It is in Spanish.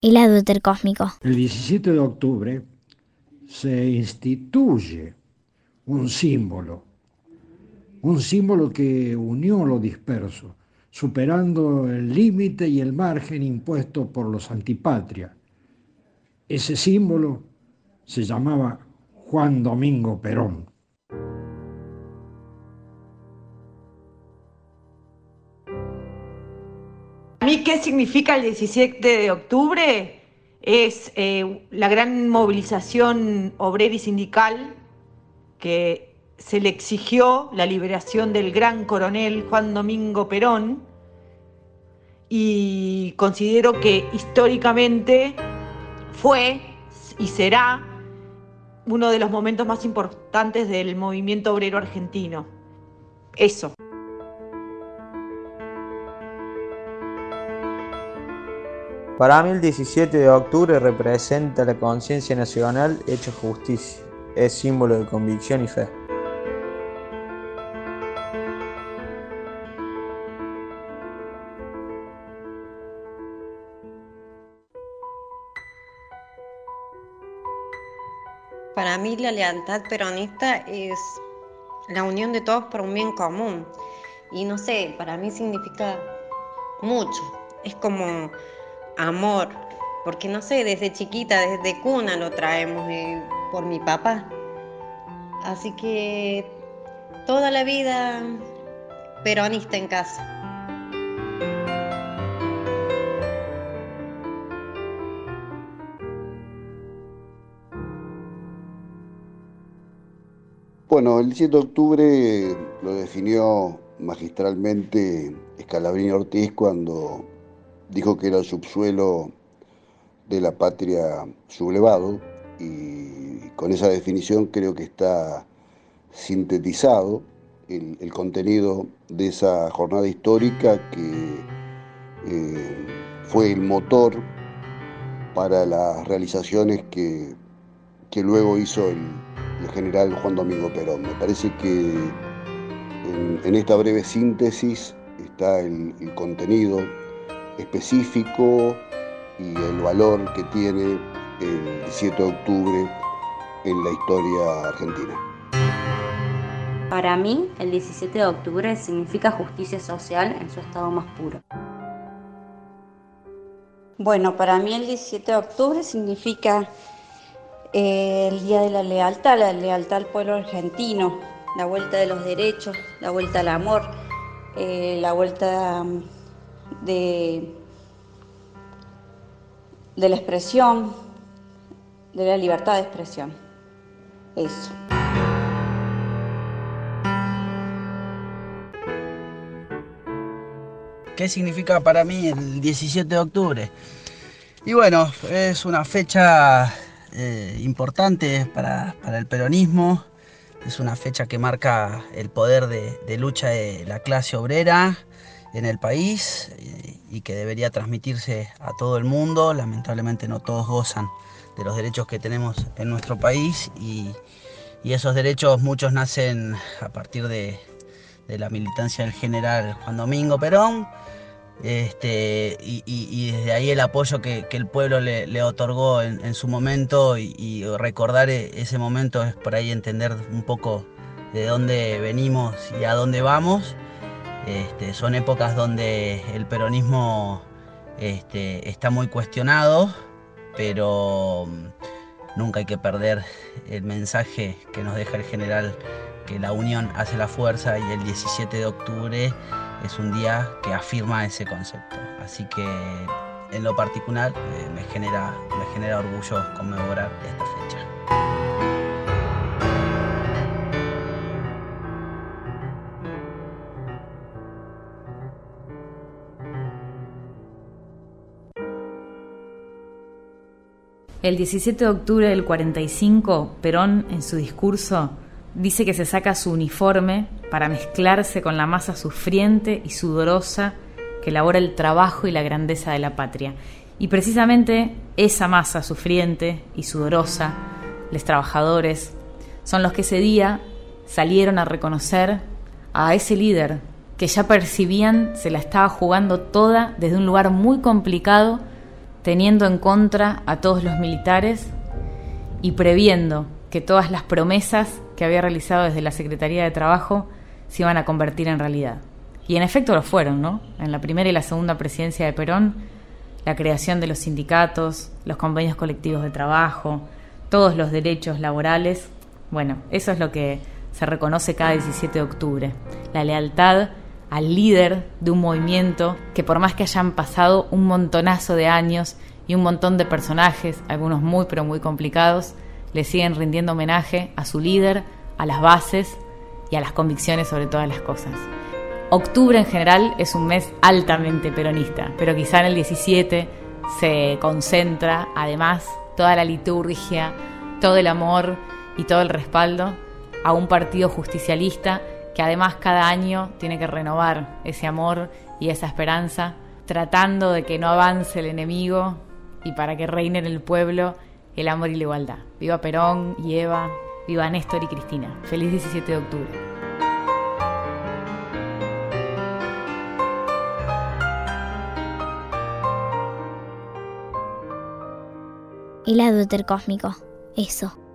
El adúter cósmico. El 17 de octubre se instituye un símbolo, un símbolo que unió lo disperso, superando el límite y el margen impuesto por los antipatria. Ese símbolo se llamaba Juan Domingo Perón. Mí qué significa el 17 de octubre? Es eh, la gran movilización obrera y sindical que se le exigió la liberación del gran coronel Juan Domingo Perón y considero que históricamente fue y será uno de los momentos más importantes del movimiento obrero argentino. Eso. Para mí el 17 de octubre representa la conciencia nacional hecha justicia. Es símbolo de convicción y fe. Para mí la lealtad peronista es la unión de todos por un bien común. Y no sé, para mí significa mucho. Es como amor, porque no sé, desde chiquita, desde cuna lo traemos eh, por mi papá. Así que toda la vida peronista en casa. Bueno, el 7 de octubre lo definió magistralmente Scalabrini Ortiz cuando dijo que era el subsuelo de la patria sublevado y con esa definición creo que está sintetizado el, contenido de esa jornada histórica que eh, fue el motor para las realizaciones que, que luego hizo el, general Juan Domingo Perón. Me parece que en, esta breve síntesis está el contenido específico y el valor que tiene el 17 de octubre en la historia argentina. Para mí, el 17 de octubre significa justicia social en su estado más puro. Bueno, para mí el 17 de octubre significa eh, el Día de la Lealtad, la lealtad al pueblo argentino, la vuelta de los derechos, la vuelta al amor, eh, la vuelta de, de la expresión, de la libertad de expresión. Eso. ¿Qué significa para mí el 17 de octubre? Y bueno, es una fecha eh, importante para, el peronismo, es una fecha que marca el poder de lucha de la clase obrera, en el país eh, y que debería transmitirse a todo el mundo. Lamentablemente no todos gozan de los derechos que tenemos en nuestro país y, esos derechos muchos nacen a partir de, la militancia del general Juan Domingo Perón. Este, y, desde ahí el apoyo que, el pueblo le, otorgó en, en, su momento y, recordar e, ese momento es por ahí entender un poco de dónde venimos y a dónde vamos. Este, son épocas donde el peronismo este, está muy cuestionado, pero mm, nunca hay que perder el mensaje que nos deja el general que la unión hace la fuerza y el 17 de octubre es un día que afirma ese concepto. Así que en lo particular eh, me, genera, me genera orgullo conmemorar esta El 17 de octubre del 45, Perón, en su discurso, dice que se saca su uniforme para mezclarse con la masa sufriente y sudorosa que elabora el trabajo y la grandeza de la patria. Y precisamente esa masa sufriente y sudorosa, los trabajadores, son los que ese día salieron a reconocer a ese líder que ya percibían se la estaba jugando toda desde un lugar muy complicado teniendo en contra a todos los militares y previendo que todas las promesas que había realizado desde la Secretaría de Trabajo se iban a convertir en realidad. Y en efecto lo fueron, ¿no? En la primera y la segunda presidencia de Perón, la creación de los sindicatos, los convenios colectivos de trabajo, todos los derechos laborales, bueno, eso es lo que se reconoce cada 17 de octubre. La lealtad al líder de un movimiento que por más que hayan pasado un montonazo de años y un montón de personajes, algunos muy pero muy complicados, le siguen rindiendo homenaje a su líder, a las bases y a las convicciones sobre todas las cosas. Octubre en general es un mes altamente peronista, pero quizá en el 17 se concentra además toda la liturgia, todo el amor y todo el respaldo a un partido justicialista que además cada año tiene que renovar ese amor y esa esperanza, tratando de que no avance el enemigo y para que reine en el pueblo el amor y la igualdad. Viva Perón y Eva, viva Néstor y Cristina. Feliz 17 de octubre. El adúter cósmico, eso.